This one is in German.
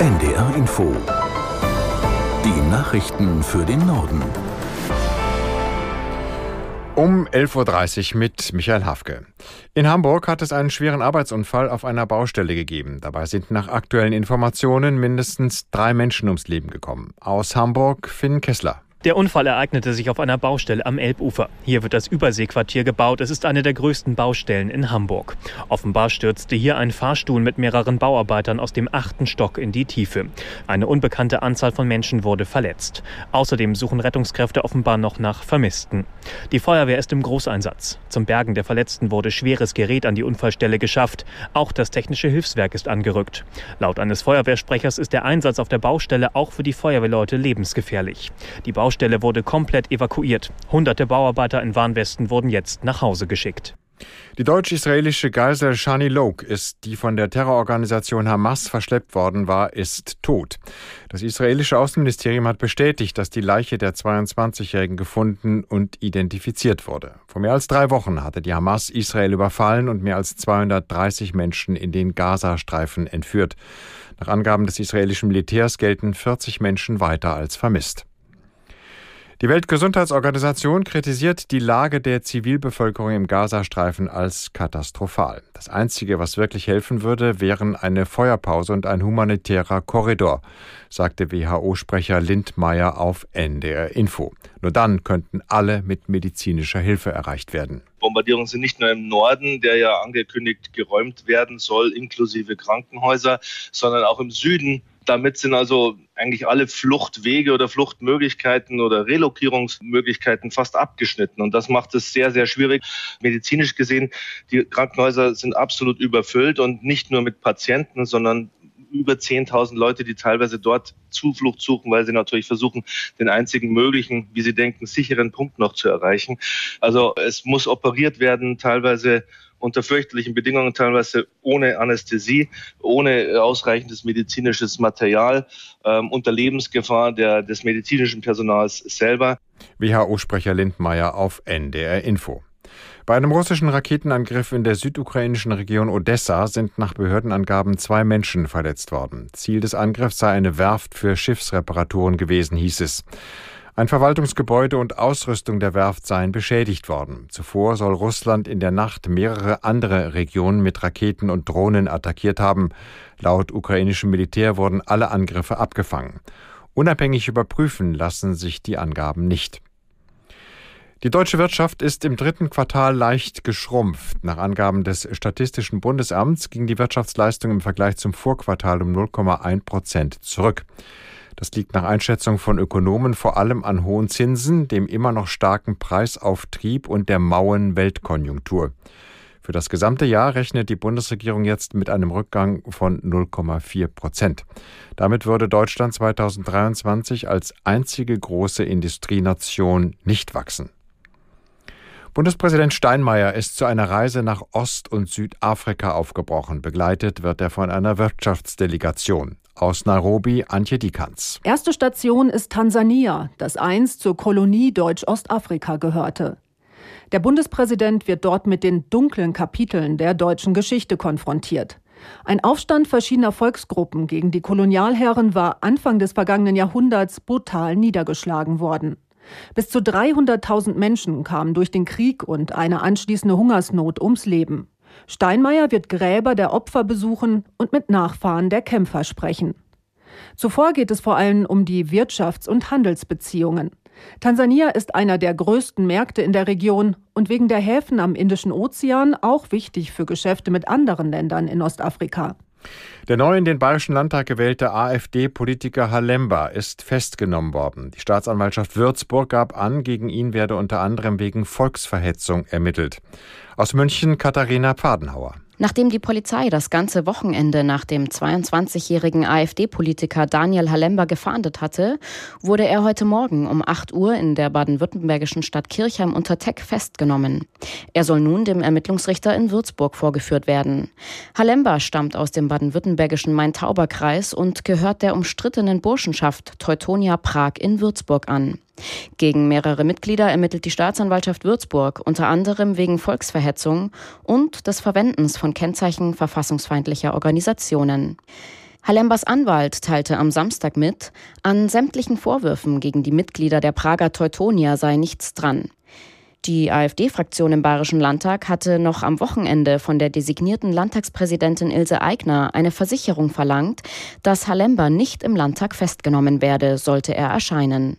NDR Info. Die Nachrichten für den Norden. Um 11.30 Uhr mit Michael Hafke. In Hamburg hat es einen schweren Arbeitsunfall auf einer Baustelle gegeben. Dabei sind nach aktuellen Informationen mindestens drei Menschen ums Leben gekommen. Aus Hamburg Finn Kessler. Der Unfall ereignete sich auf einer Baustelle am Elbufer. Hier wird das Überseequartier gebaut. Es ist eine der größten Baustellen in Hamburg. Offenbar stürzte hier ein Fahrstuhl mit mehreren Bauarbeitern aus dem achten Stock in die Tiefe. Eine unbekannte Anzahl von Menschen wurde verletzt. Außerdem suchen Rettungskräfte offenbar noch nach Vermissten. Die Feuerwehr ist im Großeinsatz. Zum Bergen der Verletzten wurde schweres Gerät an die Unfallstelle geschafft. Auch das technische Hilfswerk ist angerückt. Laut eines Feuerwehrsprechers ist der Einsatz auf der Baustelle auch für die Feuerwehrleute lebensgefährlich. Die Baustelle wurde komplett evakuiert. Hunderte Bauarbeiter in Warnwesten wurden jetzt nach Hause geschickt. Die deutsch-israelische Geisel Shani Loke ist, die von der Terrororganisation Hamas verschleppt worden war, ist tot. Das israelische Außenministerium hat bestätigt, dass die Leiche der 22-Jährigen gefunden und identifiziert wurde. Vor mehr als drei Wochen hatte die Hamas Israel überfallen und mehr als 230 Menschen in den Gazastreifen entführt. Nach Angaben des israelischen Militärs gelten 40 Menschen weiter als vermisst. Die Weltgesundheitsorganisation kritisiert die Lage der Zivilbevölkerung im Gazastreifen als katastrophal. Das Einzige, was wirklich helfen würde, wären eine Feuerpause und ein humanitärer Korridor, sagte WHO-Sprecher Lindmeier auf NDR Info. Nur dann könnten alle mit medizinischer Hilfe erreicht werden. Bombardierungen sind nicht nur im Norden, der ja angekündigt geräumt werden soll, inklusive Krankenhäuser, sondern auch im Süden damit sind also eigentlich alle Fluchtwege oder Fluchtmöglichkeiten oder Relokierungsmöglichkeiten fast abgeschnitten. Und das macht es sehr, sehr schwierig. Medizinisch gesehen, die Krankenhäuser sind absolut überfüllt und nicht nur mit Patienten, sondern über 10.000 Leute, die teilweise dort Zuflucht suchen, weil sie natürlich versuchen, den einzigen möglichen, wie sie denken, sicheren Punkt noch zu erreichen. Also es muss operiert werden, teilweise unter fürchterlichen Bedingungen, teilweise ohne Anästhesie, ohne ausreichendes medizinisches Material, ähm, unter Lebensgefahr der, des medizinischen Personals selber. WHO-Sprecher Lindmeier auf NDR Info. Bei einem russischen Raketenangriff in der südukrainischen Region Odessa sind nach Behördenangaben zwei Menschen verletzt worden. Ziel des Angriffs sei eine Werft für Schiffsreparaturen gewesen, hieß es. Ein Verwaltungsgebäude und Ausrüstung der Werft seien beschädigt worden. Zuvor soll Russland in der Nacht mehrere andere Regionen mit Raketen und Drohnen attackiert haben. Laut ukrainischem Militär wurden alle Angriffe abgefangen. Unabhängig überprüfen lassen sich die Angaben nicht. Die deutsche Wirtschaft ist im dritten Quartal leicht geschrumpft. Nach Angaben des Statistischen Bundesamts ging die Wirtschaftsleistung im Vergleich zum Vorquartal um 0,1 Prozent zurück. Das liegt nach Einschätzung von Ökonomen vor allem an hohen Zinsen, dem immer noch starken Preisauftrieb und der mauen Weltkonjunktur. Für das gesamte Jahr rechnet die Bundesregierung jetzt mit einem Rückgang von 0,4 Prozent. Damit würde Deutschland 2023 als einzige große Industrienation nicht wachsen. Bundespräsident Steinmeier ist zu einer Reise nach Ost- und Südafrika aufgebrochen. Begleitet wird er von einer Wirtschaftsdelegation. Aus Nairobi Antje Dikans. Erste Station ist Tansania, das einst zur Kolonie Deutsch-Ostafrika gehörte. Der Bundespräsident wird dort mit den dunklen Kapiteln der deutschen Geschichte konfrontiert. Ein Aufstand verschiedener Volksgruppen gegen die Kolonialherren war Anfang des vergangenen Jahrhunderts brutal niedergeschlagen worden. Bis zu 300.000 Menschen kamen durch den Krieg und eine anschließende Hungersnot ums Leben. Steinmeier wird Gräber der Opfer besuchen und mit Nachfahren der Kämpfer sprechen. Zuvor geht es vor allem um die Wirtschafts- und Handelsbeziehungen. Tansania ist einer der größten Märkte in der Region und wegen der Häfen am Indischen Ozean auch wichtig für Geschäfte mit anderen Ländern in Ostafrika. Der neu in den Bayerischen Landtag gewählte AfD-Politiker Halemba ist festgenommen worden. Die Staatsanwaltschaft Würzburg gab an, gegen ihn werde unter anderem wegen Volksverhetzung ermittelt. Aus München Katharina Pfadenhauer. Nachdem die Polizei das ganze Wochenende nach dem 22-jährigen AfD-Politiker Daniel Halember gefahndet hatte, wurde er heute Morgen um 8 Uhr in der baden-württembergischen Stadt Kirchheim unter Teck festgenommen. Er soll nun dem Ermittlungsrichter in Würzburg vorgeführt werden. Halember stammt aus dem baden-württembergischen Main-Tauber-Kreis und gehört der umstrittenen Burschenschaft Teutonia Prag in Würzburg an. Gegen mehrere Mitglieder ermittelt die Staatsanwaltschaft Würzburg unter anderem wegen Volksverhetzung und des Verwendens von Kennzeichen verfassungsfeindlicher Organisationen. Halembers Anwalt teilte am Samstag mit, an sämtlichen Vorwürfen gegen die Mitglieder der Prager Teutonia sei nichts dran. Die AfD-Fraktion im Bayerischen Landtag hatte noch am Wochenende von der designierten Landtagspräsidentin Ilse Aigner eine Versicherung verlangt, dass Halember nicht im Landtag festgenommen werde, sollte er erscheinen.